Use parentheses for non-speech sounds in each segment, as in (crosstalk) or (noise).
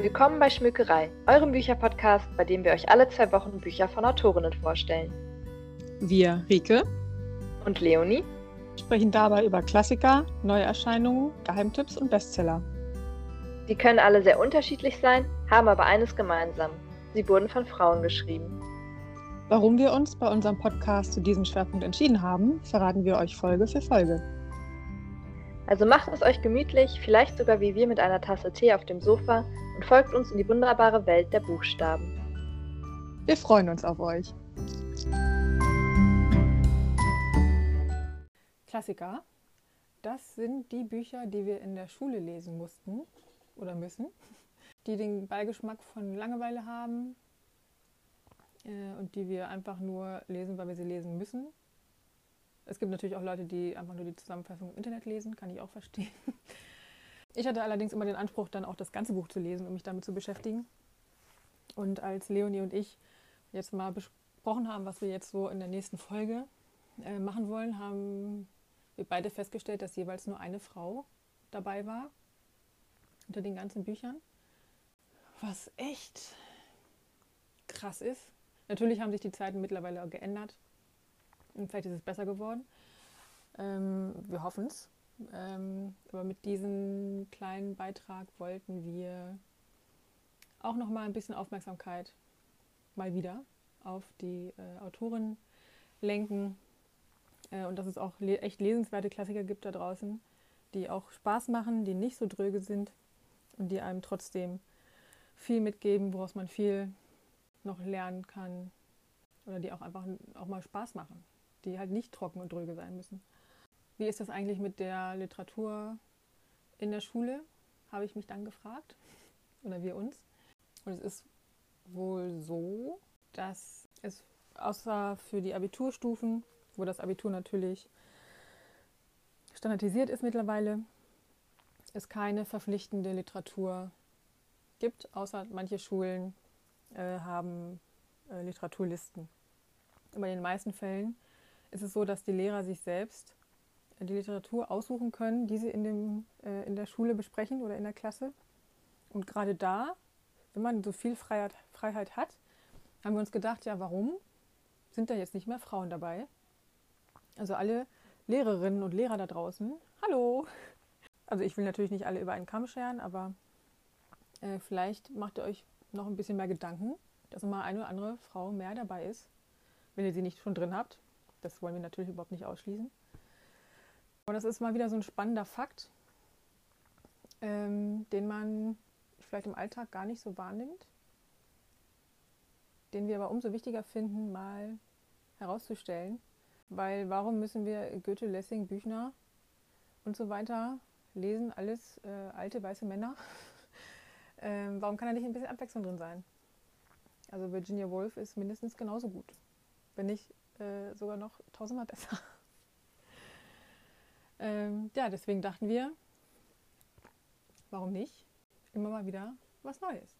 Willkommen bei Schmückerei, eurem Bücherpodcast, bei dem wir euch alle zwei Wochen Bücher von Autorinnen vorstellen. Wir, Rike und Leonie, sprechen dabei über Klassiker, Neuerscheinungen, Geheimtipps und Bestseller. Sie können alle sehr unterschiedlich sein, haben aber eines gemeinsam. Sie wurden von Frauen geschrieben. Warum wir uns bei unserem Podcast zu diesem Schwerpunkt entschieden haben, verraten wir euch Folge für Folge. Also macht es euch gemütlich, vielleicht sogar wie wir mit einer Tasse Tee auf dem Sofa und folgt uns in die wunderbare Welt der Buchstaben. Wir freuen uns auf euch. Klassiker, das sind die Bücher, die wir in der Schule lesen mussten oder müssen, (laughs) die den Beigeschmack von Langeweile haben äh, und die wir einfach nur lesen, weil wir sie lesen müssen es gibt natürlich auch Leute, die einfach nur die Zusammenfassung im Internet lesen, kann ich auch verstehen. Ich hatte allerdings immer den Anspruch, dann auch das ganze Buch zu lesen, um mich damit zu beschäftigen. Und als Leonie und ich jetzt mal besprochen haben, was wir jetzt so in der nächsten Folge äh, machen wollen, haben wir beide festgestellt, dass jeweils nur eine Frau dabei war unter den ganzen Büchern. Was echt krass ist. Natürlich haben sich die Zeiten mittlerweile geändert. Und vielleicht ist es besser geworden. Ähm, wir hoffen es. Ähm, aber mit diesem kleinen Beitrag wollten wir auch noch mal ein bisschen Aufmerksamkeit mal wieder auf die äh, Autorin lenken äh, und dass es auch le echt lesenswerte Klassiker gibt da draußen, die auch Spaß machen, die nicht so dröge sind und die einem trotzdem viel mitgeben, woraus man viel noch lernen kann oder die auch einfach auch mal Spaß machen die halt nicht trocken und dröge sein müssen. Wie ist das eigentlich mit der Literatur in der Schule, habe ich mich dann gefragt. Oder wir uns. Und es ist wohl so, dass es außer für die Abiturstufen, wo das Abitur natürlich standardisiert ist mittlerweile, es keine verpflichtende Literatur gibt, außer manche Schulen äh, haben äh, Literaturlisten. Aber in den meisten Fällen ist es so, dass die Lehrer sich selbst die Literatur aussuchen können, die sie in, dem, äh, in der Schule besprechen oder in der Klasse. Und gerade da, wenn man so viel Freiheit, Freiheit hat, haben wir uns gedacht, ja, warum sind da jetzt nicht mehr Frauen dabei? Also alle Lehrerinnen und Lehrer da draußen, hallo! Also ich will natürlich nicht alle über einen Kamm scheren, aber äh, vielleicht macht ihr euch noch ein bisschen mehr Gedanken, dass mal eine oder andere Frau mehr dabei ist, wenn ihr sie nicht schon drin habt. Das wollen wir natürlich überhaupt nicht ausschließen. Und das ist mal wieder so ein spannender Fakt, ähm, den man vielleicht im Alltag gar nicht so wahrnimmt, den wir aber umso wichtiger finden, mal herauszustellen. Weil warum müssen wir Goethe, Lessing, Büchner und so weiter lesen? Alles äh, alte weiße Männer. (laughs) ähm, warum kann da nicht ein bisschen Abwechslung drin sein? Also Virginia Woolf ist mindestens genauso gut, wenn nicht äh, sogar noch tausendmal besser. (laughs) ähm, ja, deswegen dachten wir, warum nicht? Immer mal wieder was Neues.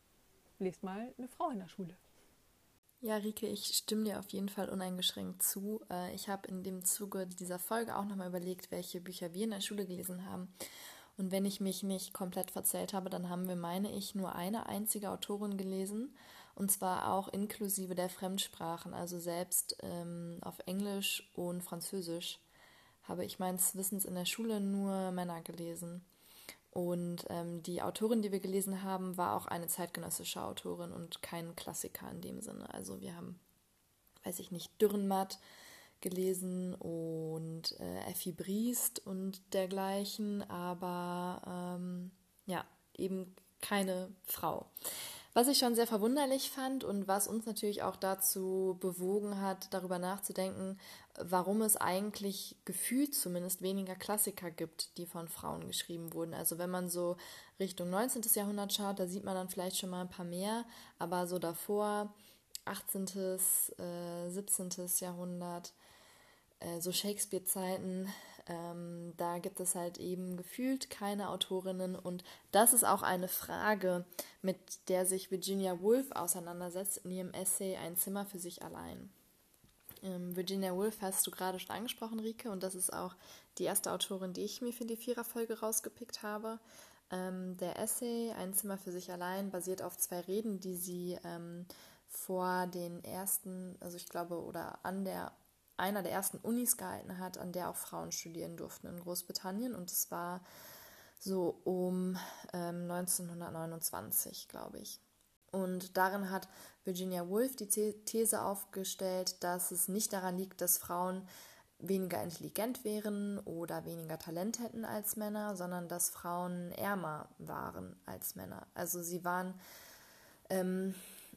Lest mal eine Frau in der Schule. Ja, Rike, ich stimme dir auf jeden Fall uneingeschränkt zu. Äh, ich habe in dem Zuge dieser Folge auch nochmal überlegt, welche Bücher wir in der Schule gelesen haben. Und wenn ich mich nicht komplett verzählt habe, dann haben wir, meine ich, nur eine einzige Autorin gelesen und zwar auch inklusive der Fremdsprachen, also selbst ähm, auf Englisch und Französisch habe ich meines Wissens in der Schule nur Männer gelesen. Und ähm, die Autorin, die wir gelesen haben, war auch eine zeitgenössische Autorin und kein Klassiker in dem Sinne. Also wir haben, weiß ich nicht, Dürrenmatt gelesen und äh, Effi Briest und dergleichen, aber ähm, ja, eben keine Frau. Was ich schon sehr verwunderlich fand und was uns natürlich auch dazu bewogen hat, darüber nachzudenken, warum es eigentlich gefühlt zumindest weniger Klassiker gibt, die von Frauen geschrieben wurden. Also wenn man so Richtung 19. Jahrhundert schaut, da sieht man dann vielleicht schon mal ein paar mehr, aber so davor 18., äh, 17. Jahrhundert, äh, so Shakespeare-Zeiten, ähm, da gibt es halt eben gefühlt keine Autorinnen und das ist auch eine Frage, mit der sich Virginia Woolf auseinandersetzt in ihrem Essay Ein Zimmer für sich allein. Ähm, Virginia Woolf hast du gerade schon angesprochen, Rike, und das ist auch die erste Autorin, die ich mir für die Viererfolge rausgepickt habe. Ähm, der Essay Ein Zimmer für sich allein basiert auf zwei Reden, die sie ähm, vor den ersten, also ich glaube, oder an der einer der ersten Unis gehalten hat, an der auch Frauen studieren durften in Großbritannien. Und es war so um ähm, 1929, glaube ich. Und darin hat Virginia Woolf die These aufgestellt, dass es nicht daran liegt, dass Frauen weniger intelligent wären oder weniger Talent hätten als Männer, sondern dass Frauen ärmer waren als Männer. Also sie waren ähm,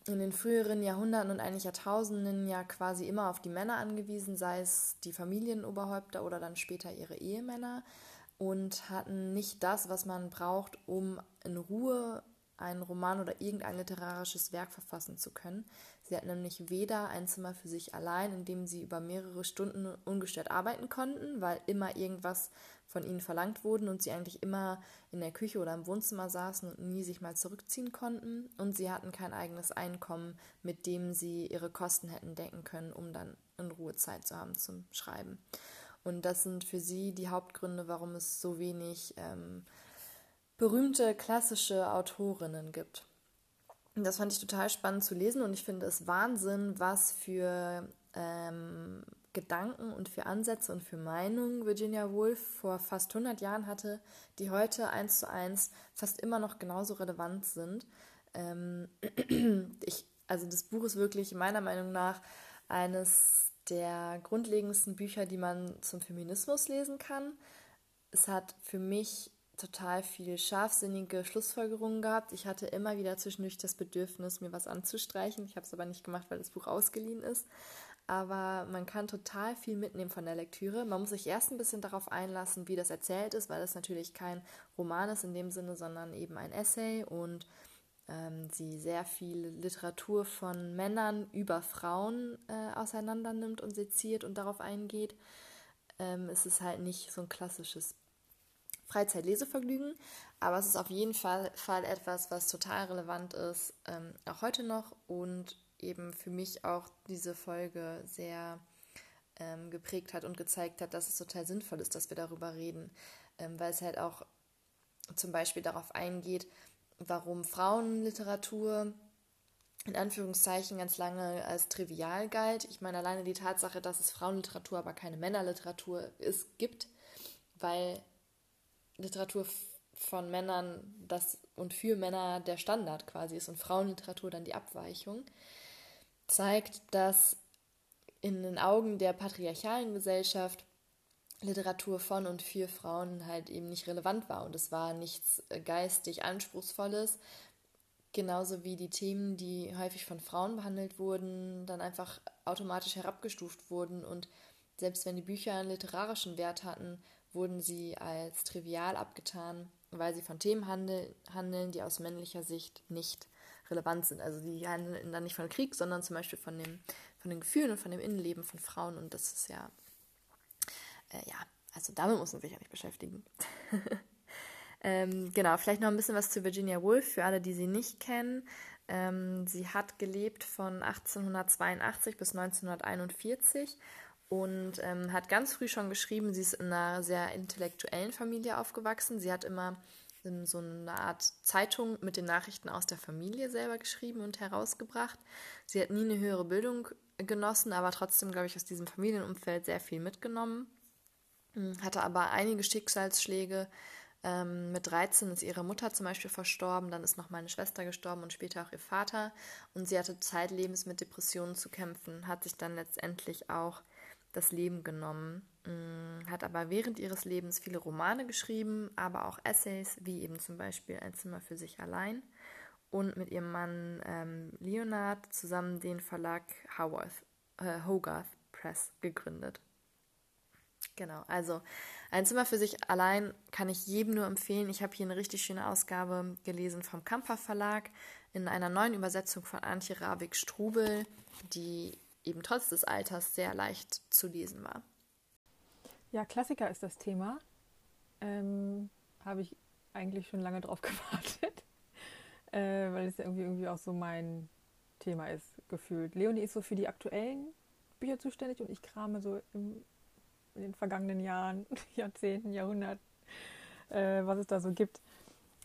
in den früheren Jahrhunderten und eigentlich Jahrtausenden ja quasi immer auf die Männer angewiesen, sei es die Familienoberhäupter oder dann später ihre Ehemänner und hatten nicht das, was man braucht, um in Ruhe einen Roman oder irgendein literarisches Werk verfassen zu können. Sie hatten nämlich weder ein Zimmer für sich allein, in dem sie über mehrere Stunden ungestört arbeiten konnten, weil immer irgendwas von ihnen verlangt wurde und sie eigentlich immer in der Küche oder im Wohnzimmer saßen und nie sich mal zurückziehen konnten. Und sie hatten kein eigenes Einkommen, mit dem sie ihre Kosten hätten decken können, um dann in Ruhe Zeit zu haben zum Schreiben. Und das sind für sie die Hauptgründe, warum es so wenig ähm, berühmte klassische Autorinnen gibt. Und das fand ich total spannend zu lesen und ich finde es Wahnsinn, was für ähm, Gedanken und für Ansätze und für Meinungen Virginia Woolf vor fast 100 Jahren hatte, die heute eins zu eins fast immer noch genauso relevant sind. Ähm, (clears throat) ich, also das Buch ist wirklich meiner Meinung nach eines der grundlegendsten Bücher, die man zum Feminismus lesen kann. Es hat für mich total viel scharfsinnige Schlussfolgerungen gehabt. Ich hatte immer wieder zwischendurch das Bedürfnis, mir was anzustreichen. Ich habe es aber nicht gemacht, weil das Buch ausgeliehen ist. Aber man kann total viel mitnehmen von der Lektüre. Man muss sich erst ein bisschen darauf einlassen, wie das erzählt ist, weil das natürlich kein Roman ist in dem Sinne, sondern eben ein Essay und ähm, sie sehr viel Literatur von Männern über Frauen äh, auseinander nimmt und seziert und darauf eingeht. Ähm, es ist halt nicht so ein klassisches Freizeitlesevergnügen, aber es ist auf jeden Fall, Fall etwas, was total relevant ist, ähm, auch heute noch und eben für mich auch diese Folge sehr ähm, geprägt hat und gezeigt hat, dass es total sinnvoll ist, dass wir darüber reden, ähm, weil es halt auch zum Beispiel darauf eingeht, warum Frauenliteratur in Anführungszeichen ganz lange als trivial galt. Ich meine alleine die Tatsache, dass es Frauenliteratur, aber keine Männerliteratur ist, gibt, weil Literatur von Männern das und für Männer der Standard quasi ist und Frauenliteratur dann die Abweichung, zeigt, dass in den Augen der patriarchalen Gesellschaft Literatur von und für Frauen halt eben nicht relevant war und es war nichts geistig Anspruchsvolles, genauso wie die Themen, die häufig von Frauen behandelt wurden, dann einfach automatisch herabgestuft wurden und selbst wenn die Bücher einen literarischen Wert hatten, wurden sie als trivial abgetan, weil sie von Themen handel, handeln, die aus männlicher Sicht nicht relevant sind. Also die handeln dann nicht von Krieg, sondern zum Beispiel von, dem, von den Gefühlen und von dem Innenleben von Frauen. Und das ist ja, äh, ja, also damit muss man sich ja nicht beschäftigen. (laughs) ähm, genau, vielleicht noch ein bisschen was zu Virginia Woolf für alle, die sie nicht kennen. Ähm, sie hat gelebt von 1882 bis 1941 und ähm, hat ganz früh schon geschrieben, sie ist in einer sehr intellektuellen Familie aufgewachsen. Sie hat immer so eine Art Zeitung mit den Nachrichten aus der Familie selber geschrieben und herausgebracht. Sie hat nie eine höhere Bildung genossen, aber trotzdem, glaube ich, aus diesem Familienumfeld sehr viel mitgenommen. Hm, hatte aber einige Schicksalsschläge. Ähm, mit 13 ist ihre Mutter zum Beispiel verstorben, dann ist noch meine Schwester gestorben und später auch ihr Vater. Und sie hatte zeitlebens mit Depressionen zu kämpfen, hat sich dann letztendlich auch das Leben genommen, mm, hat aber während ihres Lebens viele Romane geschrieben, aber auch Essays, wie eben zum Beispiel Ein Zimmer für sich allein und mit ihrem Mann ähm, Leonard zusammen den Verlag Howarth, äh, Hogarth Press gegründet. Genau, also ein Zimmer für sich allein kann ich jedem nur empfehlen. Ich habe hier eine richtig schöne Ausgabe gelesen vom Kamper Verlag in einer neuen Übersetzung von Antje Ravik-Strubel, die eben trotz des Alters sehr leicht zu lesen war. Ja, Klassiker ist das Thema. Ähm, Habe ich eigentlich schon lange drauf (laughs) gewartet, äh, weil es ja irgendwie, irgendwie auch so mein Thema ist, gefühlt. Leonie ist so für die aktuellen Bücher zuständig und ich krame so im, in den vergangenen Jahren, (laughs) Jahrzehnten, Jahrhunderten, äh, was es da so gibt.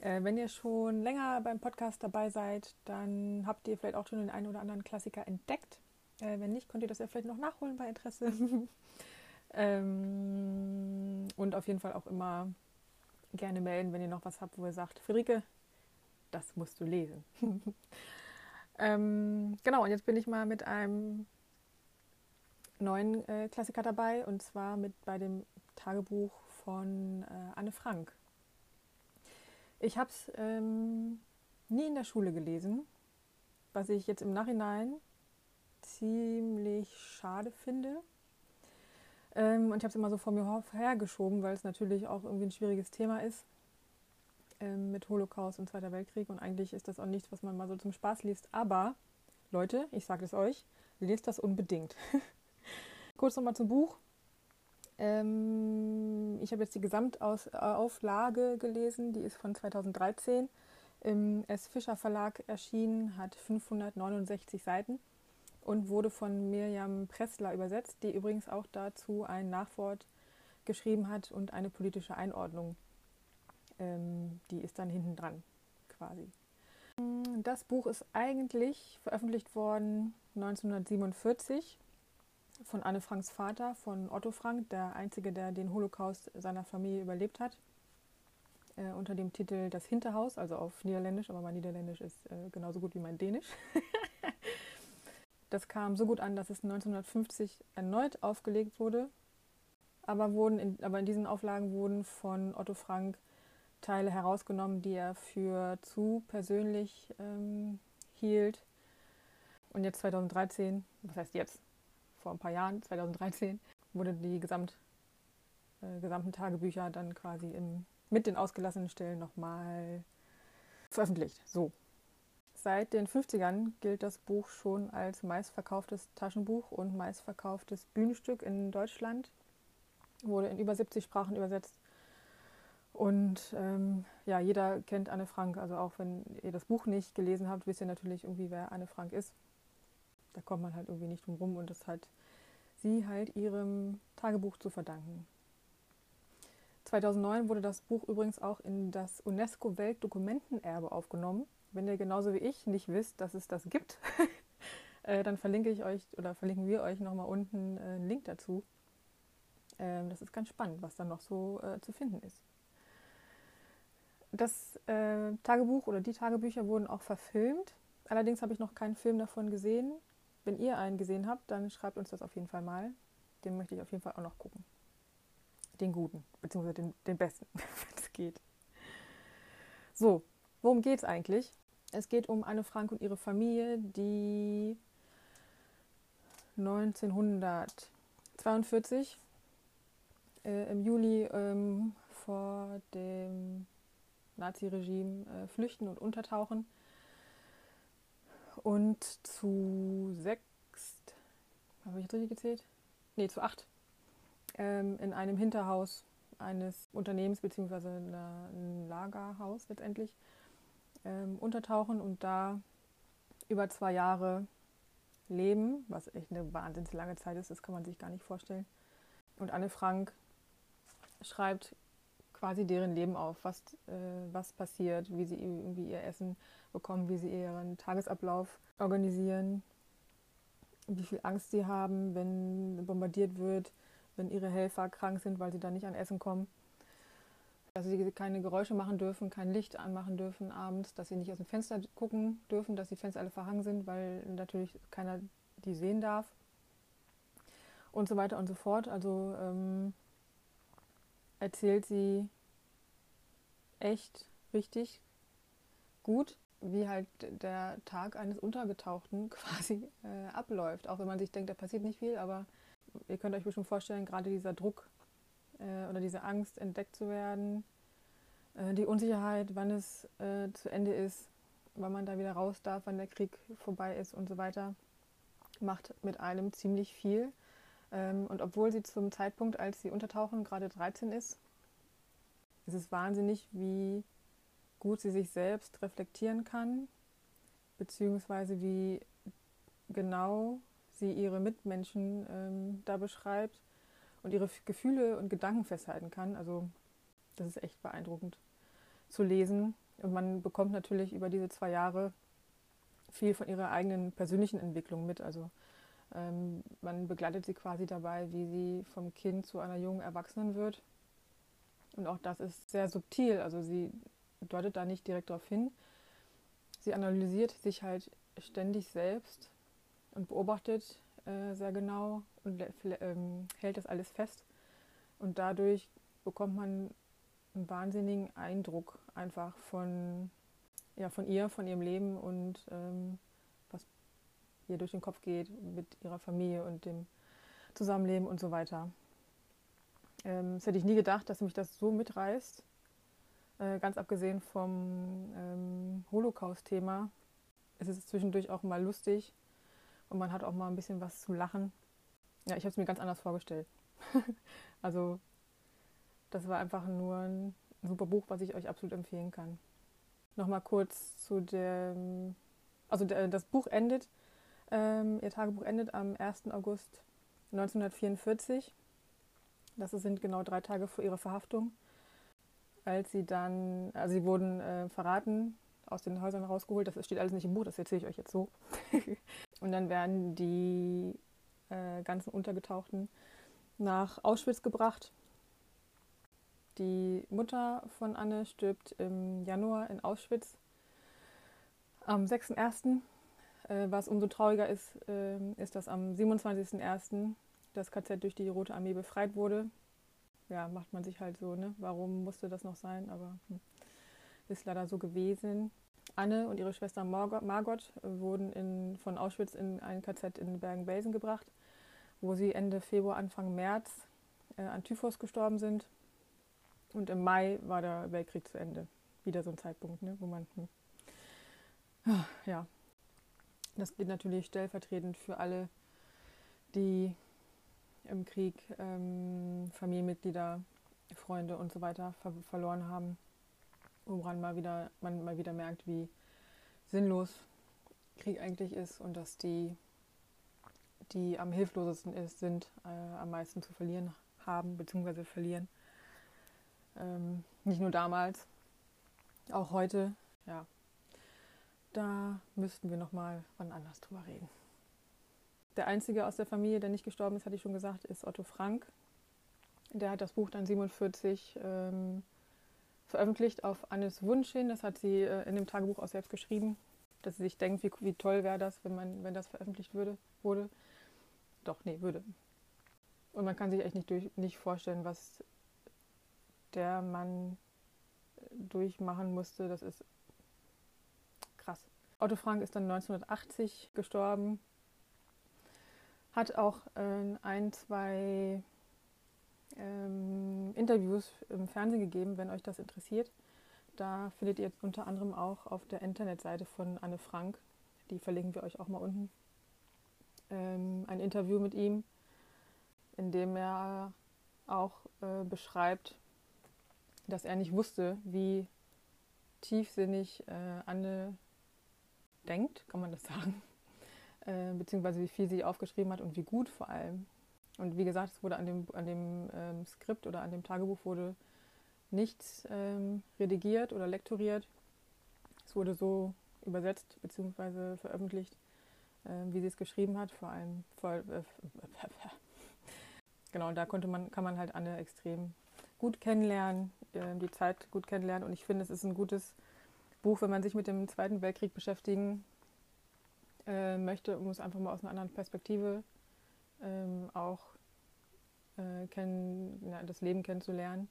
Äh, wenn ihr schon länger beim Podcast dabei seid, dann habt ihr vielleicht auch schon den einen oder anderen Klassiker entdeckt. Äh, wenn nicht, könnt ihr das ja vielleicht noch nachholen bei Interesse. (laughs) ähm, und auf jeden Fall auch immer gerne melden, wenn ihr noch was habt, wo ihr sagt, Friederike, das musst du lesen. (laughs) ähm, genau, und jetzt bin ich mal mit einem neuen äh, Klassiker dabei und zwar mit bei dem Tagebuch von äh, Anne Frank. Ich habe es ähm, nie in der Schule gelesen, was ich jetzt im Nachhinein ziemlich schade finde. Ähm, und ich habe es immer so vor mir hergeschoben, weil es natürlich auch irgendwie ein schwieriges Thema ist ähm, mit Holocaust und Zweiter Weltkrieg. Und eigentlich ist das auch nichts, was man mal so zum Spaß liest. Aber Leute, ich sage es euch, lest das unbedingt. (laughs) Kurz nochmal zum Buch. Ähm, ich habe jetzt die Gesamtauflage gelesen, die ist von 2013 im S. Fischer Verlag erschienen, hat 569 Seiten und wurde von Mirjam Pressler übersetzt, die übrigens auch dazu ein Nachwort geschrieben hat und eine politische Einordnung. Ähm, die ist dann hinten dran quasi. Das Buch ist eigentlich veröffentlicht worden 1947 von Anne Franks Vater, von Otto Frank, der einzige, der den Holocaust seiner Familie überlebt hat, äh, unter dem Titel Das Hinterhaus, also auf Niederländisch, aber mein Niederländisch ist äh, genauso gut wie mein Dänisch. (laughs) das kam so gut an, dass es 1950 erneut aufgelegt wurde, aber, wurden in, aber in diesen Auflagen wurden von Otto Frank Teile herausgenommen, die er für zu persönlich ähm, hielt. Und jetzt 2013, was heißt jetzt? Vor ein paar Jahren, 2013, wurde die Gesamt, äh, gesamten Tagebücher dann quasi im, mit den ausgelassenen Stellen nochmal veröffentlicht. So. Seit den 50ern gilt das Buch schon als meistverkauftes Taschenbuch und meistverkauftes Bühnenstück in Deutschland. Wurde in über 70 Sprachen übersetzt. Und ähm, ja, jeder kennt Anne Frank. Also auch wenn ihr das Buch nicht gelesen habt, wisst ihr natürlich irgendwie, wer Anne Frank ist da kommt man halt irgendwie nicht drum rum und das hat sie halt ihrem Tagebuch zu verdanken. 2009 wurde das Buch übrigens auch in das UNESCO-Weltdokumentenerbe aufgenommen. Wenn ihr genauso wie ich nicht wisst, dass es das gibt, (laughs) äh, dann verlinke ich euch oder verlinken wir euch nochmal unten äh, einen Link dazu. Ähm, das ist ganz spannend, was da noch so äh, zu finden ist. Das Tagebuch oder die Tagebücher wurden auch verfilmt. Allerdings habe ich noch keinen Film davon gesehen. Wenn ihr einen gesehen habt, dann schreibt uns das auf jeden Fall mal. Den möchte ich auf jeden Fall auch noch gucken. Den guten, beziehungsweise den, den besten, (laughs) wenn es geht. So, worum geht es eigentlich? Es geht um Anne Frank und ihre Familie, die 1942 äh, im Juli ähm, vor dem Naziregime äh, flüchten und untertauchen und zu sechs, habe ich richtig gezählt? Nee, zu acht ähm, in einem Hinterhaus eines Unternehmens bzw. ein Lagerhaus letztendlich ähm, untertauchen und da über zwei Jahre leben, was echt eine wahnsinnig lange Zeit ist, das kann man sich gar nicht vorstellen. Und Anne Frank schreibt quasi deren Leben auf, was, äh, was passiert, wie sie irgendwie ihr Essen bekommen, wie sie ihren Tagesablauf organisieren, wie viel Angst sie haben, wenn bombardiert wird, wenn ihre Helfer krank sind, weil sie dann nicht an Essen kommen. Dass sie keine Geräusche machen dürfen, kein Licht anmachen dürfen abends, dass sie nicht aus dem Fenster gucken dürfen, dass die Fenster alle verhangen sind, weil natürlich keiner die sehen darf. Und so weiter und so fort. Also ähm, erzählt sie echt richtig gut wie halt der Tag eines Untergetauchten (laughs) quasi äh, abläuft. Auch wenn man sich denkt, da passiert nicht viel, aber ihr könnt euch bestimmt vorstellen, gerade dieser Druck äh, oder diese Angst, entdeckt zu werden, äh, die Unsicherheit, wann es äh, zu Ende ist, wann man da wieder raus darf, wann der Krieg vorbei ist und so weiter, macht mit einem ziemlich viel. Ähm, und obwohl sie zum Zeitpunkt, als sie untertauchen, gerade 13 ist, ist es wahnsinnig, wie gut sie sich selbst reflektieren kann, beziehungsweise wie genau sie ihre Mitmenschen ähm, da beschreibt und ihre Gefühle und Gedanken festhalten kann. Also das ist echt beeindruckend zu lesen. Und man bekommt natürlich über diese zwei Jahre viel von ihrer eigenen persönlichen Entwicklung mit. Also ähm, man begleitet sie quasi dabei, wie sie vom Kind zu einer jungen Erwachsenen wird. Und auch das ist sehr subtil. Also sie deutet da nicht direkt darauf hin. Sie analysiert sich halt ständig selbst und beobachtet äh, sehr genau und ähm, hält das alles fest. Und dadurch bekommt man einen wahnsinnigen Eindruck einfach von, ja, von ihr, von ihrem Leben und ähm, was ihr durch den Kopf geht mit ihrer Familie und dem Zusammenleben und so weiter. Ähm, das hätte ich nie gedacht, dass mich das so mitreißt. Äh, ganz abgesehen vom ähm, Holocaust-Thema. Es ist zwischendurch auch mal lustig und man hat auch mal ein bisschen was zu lachen. Ja, ich habe es mir ganz anders vorgestellt. (laughs) also das war einfach nur ein super Buch, was ich euch absolut empfehlen kann. Nochmal kurz zu dem, also der, das Buch endet, ähm, ihr Tagebuch endet am 1. August 1944. Das sind genau drei Tage vor ihrer Verhaftung. Als sie dann, also sie wurden äh, verraten, aus den Häusern rausgeholt. Das steht alles nicht im Buch, das erzähle ich euch jetzt so. (laughs) und dann werden die äh, ganzen Untergetauchten nach Auschwitz gebracht die Mutter von Anne stirbt im Januar in Auschwitz. Am 6.1., äh, was umso trauriger ist, äh, ist, dass am 27.01. das KZ durch die Rote Armee befreit wurde. Ja, macht man sich halt so, ne? Warum musste das noch sein? Aber hm, ist leider so gewesen. Anne und ihre Schwester Margot, Margot wurden in, von Auschwitz in ein KZ in Bergen-Belsen gebracht, wo sie Ende Februar, Anfang März äh, an Typhus gestorben sind. Und im Mai war der Weltkrieg zu Ende. Wieder so ein Zeitpunkt, ne, wo man. Hm, ja, das gilt natürlich stellvertretend für alle, die im Krieg ähm, Familienmitglieder, Freunde und so weiter ver verloren haben. Woran mal wieder, man mal wieder merkt, wie sinnlos Krieg eigentlich ist und dass die, die am hilflosesten ist, sind, äh, am meisten zu verlieren haben bzw. verlieren. Ähm, nicht nur damals, auch heute, ja. Da müssten wir nochmal wann anders drüber reden. Der einzige aus der Familie, der nicht gestorben ist, hatte ich schon gesagt, ist Otto Frank. Der hat das Buch dann 47 ähm, veröffentlicht auf Annes Wunsch hin. Das hat sie äh, in dem Tagebuch auch selbst geschrieben, dass sie sich denkt, wie, wie toll wäre das, wenn, man, wenn das veröffentlicht würde, wurde. Doch, nee, würde. Und man kann sich echt nicht, durch, nicht vorstellen, was der man durchmachen musste, das ist krass. Otto Frank ist dann 1980 gestorben, hat auch äh, ein, zwei ähm, Interviews im Fernsehen gegeben, wenn euch das interessiert. Da findet ihr unter anderem auch auf der Internetseite von Anne Frank, die verlinken wir euch auch mal unten, ähm, ein Interview mit ihm, in dem er auch äh, beschreibt, dass er nicht wusste, wie tiefsinnig äh, Anne denkt, kann man das (laughs) sagen, äh, beziehungsweise wie viel sie aufgeschrieben hat und wie gut vor allem. Und wie gesagt, es wurde an dem, an dem ähm, Skript oder an dem Tagebuch wurde nichts ähm, redigiert oder lektoriert. Es wurde so übersetzt bzw. veröffentlicht, äh, wie sie es geschrieben hat. Vor allem voll, äh, (laughs) genau, da konnte man, kann man halt Anne extrem gut kennenlernen, äh, die Zeit gut kennenlernen. Und ich finde, es ist ein gutes Buch, wenn man sich mit dem Zweiten Weltkrieg beschäftigen äh, möchte, um es einfach mal aus einer anderen Perspektive ähm, auch äh, kennen, ja, das Leben kennenzulernen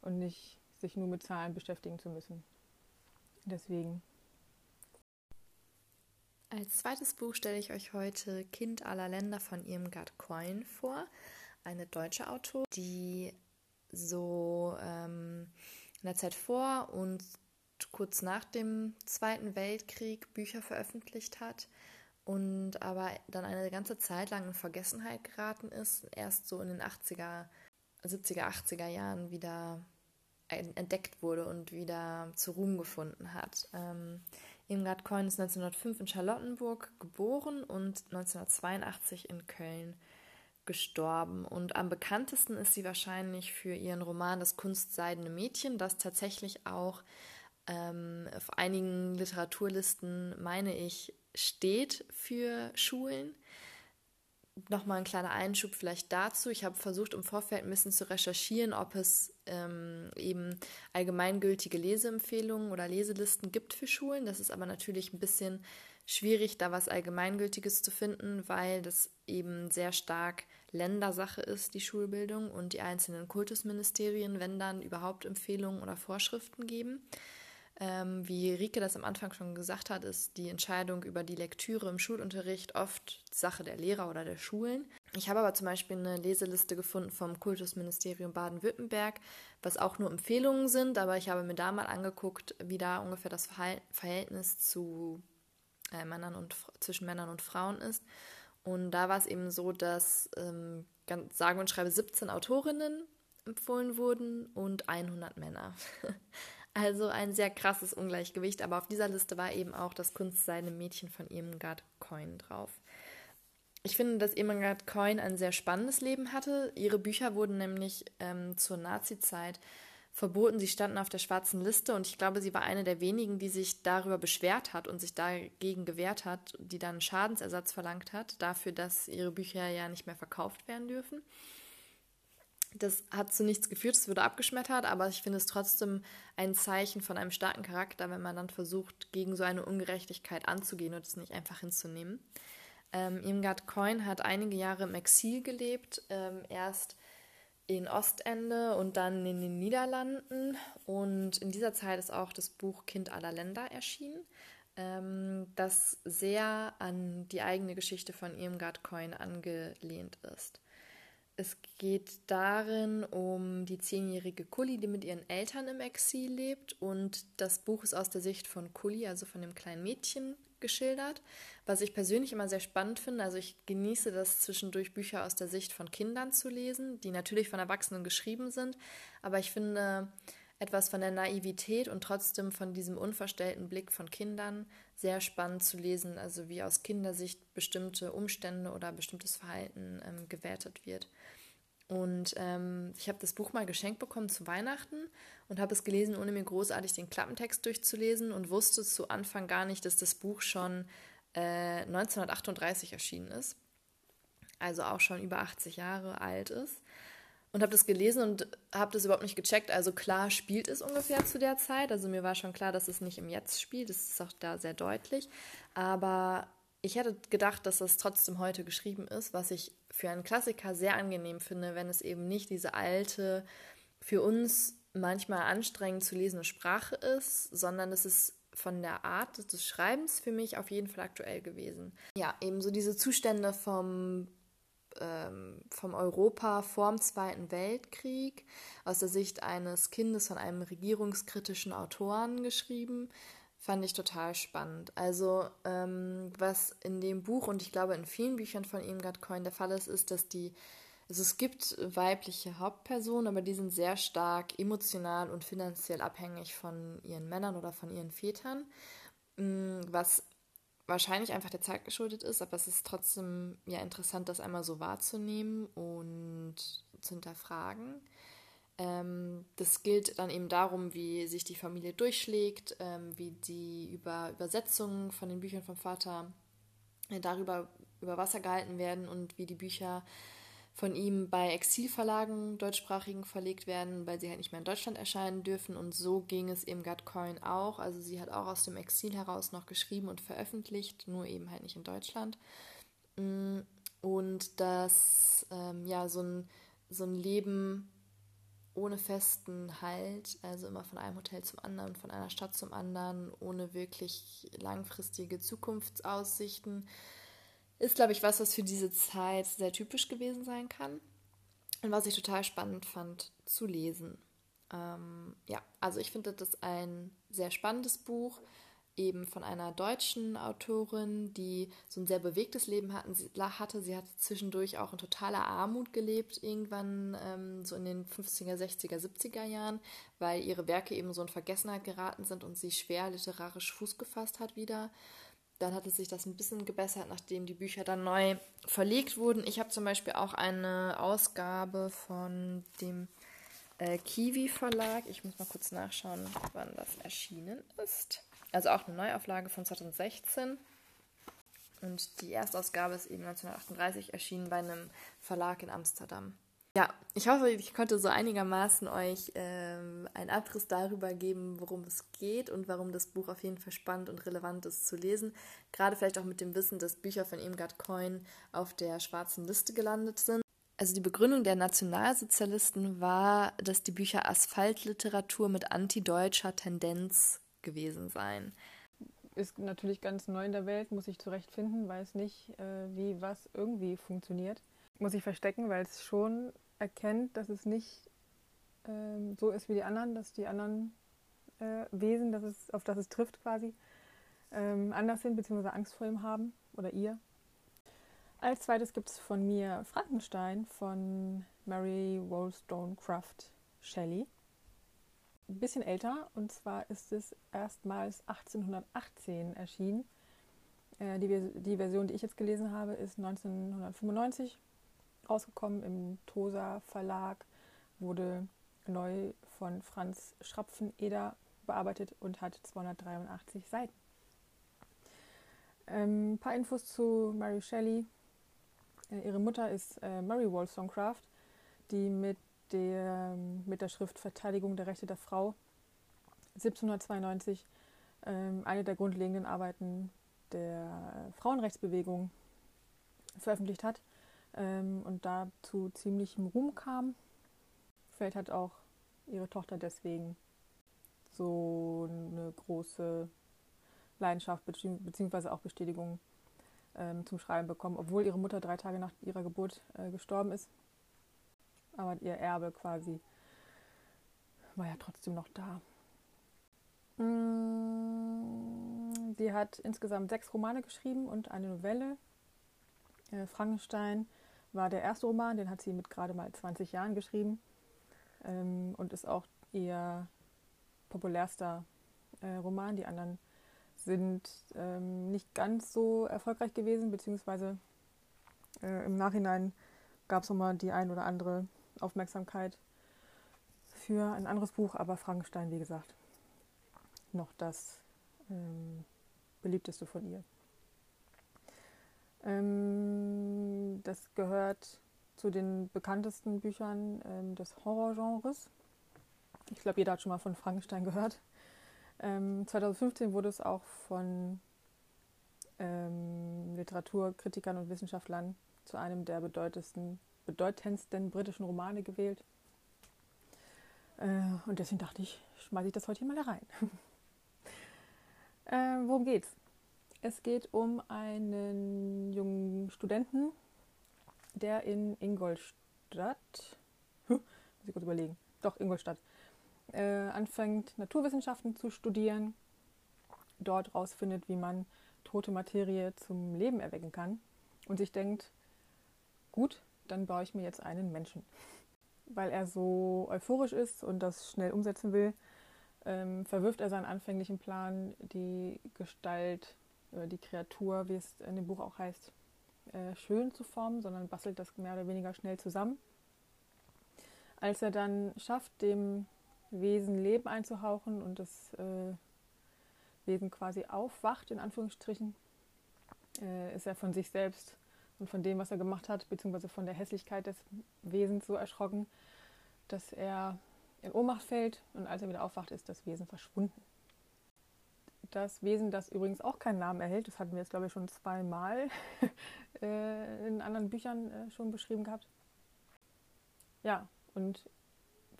und nicht sich nur mit Zahlen beschäftigen zu müssen. Deswegen. Als zweites Buch stelle ich euch heute Kind aller Länder von Irmgard Coin vor, eine deutsche Autorin, die so ähm, in der Zeit vor und kurz nach dem Zweiten Weltkrieg Bücher veröffentlicht hat und aber dann eine ganze Zeit lang in Vergessenheit geraten ist, erst so in den 80er, 70er, 80er Jahren wieder entdeckt wurde und wieder zu Ruhm gefunden hat. Ähm, Irmgard Coin ist 1905 in Charlottenburg geboren und 1982 in Köln gestorben. Und am bekanntesten ist sie wahrscheinlich für ihren Roman Das kunstseidene Mädchen, das tatsächlich auch ähm, auf einigen Literaturlisten, meine ich, steht für Schulen. Nochmal ein kleiner Einschub vielleicht dazu. Ich habe versucht, im Vorfeld ein bisschen zu recherchieren, ob es ähm, eben allgemeingültige Leseempfehlungen oder Leselisten gibt für Schulen. Das ist aber natürlich ein bisschen schwierig, da was Allgemeingültiges zu finden, weil das eben sehr stark Ländersache ist, die Schulbildung und die einzelnen Kultusministerien, wenn dann überhaupt Empfehlungen oder Vorschriften geben. Ähm, wie Rike das am Anfang schon gesagt hat, ist die Entscheidung über die Lektüre im Schulunterricht oft Sache der Lehrer oder der Schulen. Ich habe aber zum Beispiel eine Leseliste gefunden vom Kultusministerium Baden-Württemberg, was auch nur Empfehlungen sind, aber ich habe mir da mal angeguckt, wie da ungefähr das Verhältnis zu äh, Männern und zwischen Männern und Frauen ist. Und da war es eben so, dass ähm, ganz, sage und schreibe 17 Autorinnen empfohlen wurden und 100 Männer. (laughs) Also ein sehr krasses Ungleichgewicht, aber auf dieser Liste war eben auch das Kunstseide Mädchen von Irmgard Coin drauf. Ich finde, dass Irmgard Coin ein sehr spannendes Leben hatte. Ihre Bücher wurden nämlich ähm, zur Nazi-Zeit verboten. Sie standen auf der schwarzen Liste und ich glaube, sie war eine der wenigen, die sich darüber beschwert hat und sich dagegen gewehrt hat, die dann Schadensersatz verlangt hat, dafür, dass ihre Bücher ja nicht mehr verkauft werden dürfen. Das hat zu nichts geführt, es wurde abgeschmettert, aber ich finde es trotzdem ein Zeichen von einem starken Charakter, wenn man dann versucht, gegen so eine Ungerechtigkeit anzugehen und es nicht einfach hinzunehmen. Ähm, Irmgard Coin hat einige Jahre im Exil gelebt, ähm, erst in Ostende und dann in den Niederlanden. Und in dieser Zeit ist auch das Buch Kind aller Länder erschienen, ähm, das sehr an die eigene Geschichte von Irmgard Coin angelehnt ist. Es geht darin um die zehnjährige Kulli, die mit ihren Eltern im Exil lebt. Und das Buch ist aus der Sicht von Kulli, also von dem kleinen Mädchen, geschildert. Was ich persönlich immer sehr spannend finde. Also ich genieße das zwischendurch Bücher aus der Sicht von Kindern zu lesen, die natürlich von Erwachsenen geschrieben sind. Aber ich finde etwas von der Naivität und trotzdem von diesem unverstellten Blick von Kindern sehr spannend zu lesen, also wie aus Kindersicht bestimmte Umstände oder bestimmtes Verhalten ähm, gewertet wird. Und ähm, ich habe das Buch mal geschenkt bekommen zu Weihnachten und habe es gelesen, ohne mir großartig den Klappentext durchzulesen und wusste zu Anfang gar nicht, dass das Buch schon äh, 1938 erschienen ist. Also auch schon über 80 Jahre alt ist. Und habe das gelesen und habe das überhaupt nicht gecheckt. Also klar spielt es ungefähr zu der Zeit. Also mir war schon klar, dass es nicht im Jetzt spielt. Das ist auch da sehr deutlich. Aber ich hätte gedacht, dass das trotzdem heute geschrieben ist, was ich für einen Klassiker sehr angenehm finde, wenn es eben nicht diese alte, für uns manchmal anstrengend zu lesende Sprache ist, sondern es ist von der Art des Schreibens für mich auf jeden Fall aktuell gewesen. Ja, eben so diese Zustände vom, ähm, vom Europa vorm Zweiten Weltkrieg aus der Sicht eines Kindes von einem regierungskritischen Autoren geschrieben fand ich total spannend. Also ähm, was in dem Buch und ich glaube in vielen Büchern von Irmgard Coin der Fall ist, ist, dass die, also es gibt weibliche Hauptpersonen, aber die sind sehr stark emotional und finanziell abhängig von ihren Männern oder von ihren Vätern, mm, was wahrscheinlich einfach der Zeit geschuldet ist, aber es ist trotzdem ja interessant, das einmal so wahrzunehmen und zu hinterfragen. Ähm, das gilt dann eben darum, wie sich die Familie durchschlägt, ähm, wie die über Übersetzungen von den Büchern vom Vater äh, darüber über Wasser gehalten werden und wie die Bücher von ihm bei Exilverlagen deutschsprachigen verlegt werden, weil sie halt nicht mehr in Deutschland erscheinen dürfen. Und so ging es eben Gerd Coyne auch. Also sie hat auch aus dem Exil heraus noch geschrieben und veröffentlicht, nur eben halt nicht in Deutschland. Mm, und dass ähm, ja so ein, so ein Leben ohne festen Halt, also immer von einem Hotel zum anderen, von einer Stadt zum anderen, ohne wirklich langfristige Zukunftsaussichten, ist, glaube ich, was, was für diese Zeit sehr typisch gewesen sein kann und was ich total spannend fand zu lesen. Ähm, ja, also ich finde das ein sehr spannendes Buch eben von einer deutschen Autorin, die so ein sehr bewegtes Leben hatte. Sie hat zwischendurch auch in totaler Armut gelebt, irgendwann ähm, so in den 50er, 60er, 70er Jahren, weil ihre Werke eben so in Vergessenheit geraten sind und sie schwer literarisch Fuß gefasst hat wieder. Dann hat es sich das ein bisschen gebessert, nachdem die Bücher dann neu verlegt wurden. Ich habe zum Beispiel auch eine Ausgabe von dem äh, Kiwi Verlag. Ich muss mal kurz nachschauen, wann das erschienen ist. Also auch eine Neuauflage von 2016. Und die Erstausgabe ist eben 1938 erschienen bei einem Verlag in Amsterdam. Ja, ich hoffe, ich konnte so einigermaßen euch ähm, einen Abriss darüber geben, worum es geht und warum das Buch auf jeden Fall spannend und relevant ist zu lesen. Gerade vielleicht auch mit dem Wissen, dass Bücher von Irmgard Coin auf der schwarzen Liste gelandet sind. Also die Begründung der Nationalsozialisten war, dass die Bücher Asphaltliteratur mit antideutscher Tendenz gewesen seien. Ist natürlich ganz neu in der Welt, muss ich zurechtfinden, weiß nicht, äh, wie was irgendwie funktioniert. Muss ich verstecken, weil es schon erkennt, dass es nicht ähm, so ist wie die anderen, dass die anderen äh, Wesen, dass es, auf das es trifft quasi, ähm, anders sind, beziehungsweise Angst vor ihm haben oder ihr. Als zweites gibt es von mir Frankenstein von Mary Wollstonecraft Shelley. Ein bisschen älter und zwar ist es erstmals 1818 erschienen. Äh, die, die Version, die ich jetzt gelesen habe, ist 1995 rausgekommen im Tosa Verlag, wurde neu von Franz Schrapfeneder bearbeitet und hat 283 Seiten. Ähm, ein paar Infos zu Mary Shelley. Äh, ihre Mutter ist äh, Mary Wollstonecraft, die mit der, mit der Schrift Verteidigung der Rechte der Frau 1792 ähm, eine der grundlegenden Arbeiten der Frauenrechtsbewegung veröffentlicht hat ähm, und dazu ziemlichem Ruhm kam. Vielleicht hat auch ihre Tochter deswegen so eine große Leidenschaft bzw. auch Bestätigung ähm, zum Schreiben bekommen, obwohl ihre Mutter drei Tage nach ihrer Geburt äh, gestorben ist. Aber ihr Erbe quasi war ja trotzdem noch da. Mm, sie hat insgesamt sechs Romane geschrieben und eine Novelle. Äh, Frankenstein war der erste Roman, den hat sie mit gerade mal 20 Jahren geschrieben ähm, und ist auch ihr populärster äh, Roman. Die anderen sind ähm, nicht ganz so erfolgreich gewesen, beziehungsweise äh, im Nachhinein gab es nochmal die ein oder andere Aufmerksamkeit für ein anderes Buch, aber Frankenstein, wie gesagt, noch das ähm, beliebteste von ihr. Ähm, das gehört zu den bekanntesten Büchern ähm, des Horrorgenres. Ich glaube, jeder hat schon mal von Frankenstein gehört. Ähm, 2015 wurde es auch von ähm, Literaturkritikern und Wissenschaftlern zu einem der bedeutendsten, bedeutendsten britischen Romane gewählt. Äh, und deswegen dachte ich, schmeiße ich das heute hier mal rein. (laughs) äh, worum geht's? Es geht um einen jungen Studenten, der in Ingolstadt, muss ich kurz überlegen, doch Ingolstadt, äh, anfängt Naturwissenschaften zu studieren, dort rausfindet, wie man tote Materie zum Leben erwecken kann und sich denkt, gut, dann baue ich mir jetzt einen Menschen. Weil er so euphorisch ist und das schnell umsetzen will, ähm, verwirft er seinen anfänglichen Plan, die Gestalt äh, die Kreatur, wie es in dem Buch auch heißt, äh, schön zu formen, sondern bastelt das mehr oder weniger schnell zusammen. Als er dann schafft, dem Wesen Leben einzuhauchen und das äh, Wesen quasi aufwacht, in Anführungsstrichen, äh, ist er von sich selbst und von dem, was er gemacht hat, beziehungsweise von der Hässlichkeit des Wesens so erschrocken, dass er in Ohnmacht fällt und als er wieder aufwacht, ist das Wesen verschwunden das Wesen, das übrigens auch keinen Namen erhält, das hatten wir jetzt, glaube ich, schon zweimal (laughs) äh, in anderen Büchern äh, schon beschrieben gehabt. Ja, und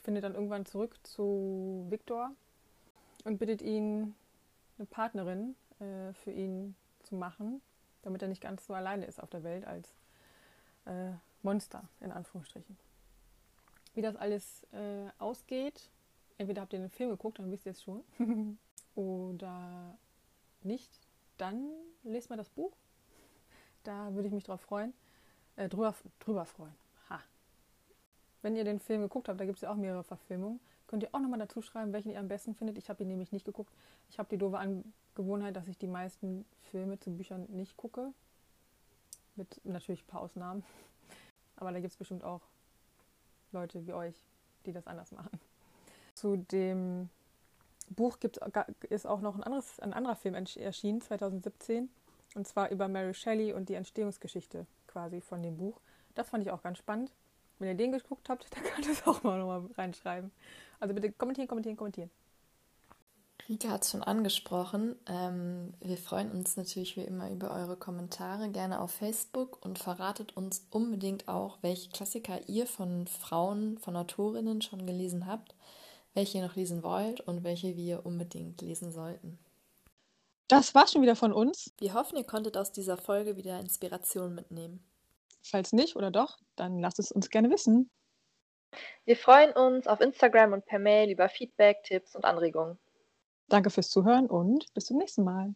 findet dann irgendwann zurück zu Viktor und bittet ihn, eine Partnerin äh, für ihn zu machen, damit er nicht ganz so alleine ist auf der Welt als äh, Monster, in Anführungsstrichen. Wie das alles äh, ausgeht, entweder habt ihr den Film geguckt, dann wisst ihr es schon. (laughs) oder nicht, dann lest mal das Buch. Da würde ich mich drauf freuen. Äh, drüber, drüber freuen. Ha. Wenn ihr den Film geguckt habt, da gibt es ja auch mehrere Verfilmungen, könnt ihr auch nochmal dazu schreiben, welchen ihr am besten findet. Ich habe ihn nämlich nicht geguckt. Ich habe die doofe Angewohnheit, dass ich die meisten Filme zu Büchern nicht gucke. Mit natürlich ein paar Ausnahmen. (laughs) Aber da gibt es bestimmt auch Leute wie euch, die das anders machen. Zu dem Buch gibt, ist auch noch ein, anderes, ein anderer Film erschienen, 2017. Und zwar über Mary Shelley und die Entstehungsgeschichte quasi von dem Buch. Das fand ich auch ganz spannend. Wenn ihr den geguckt habt, (laughs) dann könnt ihr es auch mal nochmal reinschreiben. Also bitte kommentieren, kommentieren, kommentieren. Rika hat es schon angesprochen. Ähm, wir freuen uns natürlich wie immer über eure Kommentare, gerne auf Facebook und verratet uns unbedingt auch, welche Klassiker ihr von Frauen, von Autorinnen schon gelesen habt, welche ihr noch lesen wollt und welche wir unbedingt lesen sollten. Das war schon wieder von uns. Wir hoffen, ihr konntet aus dieser Folge wieder Inspiration mitnehmen. Falls nicht oder doch, dann lasst es uns gerne wissen. Wir freuen uns auf Instagram und per Mail über Feedback, Tipps und Anregungen. Danke fürs Zuhören und bis zum nächsten Mal.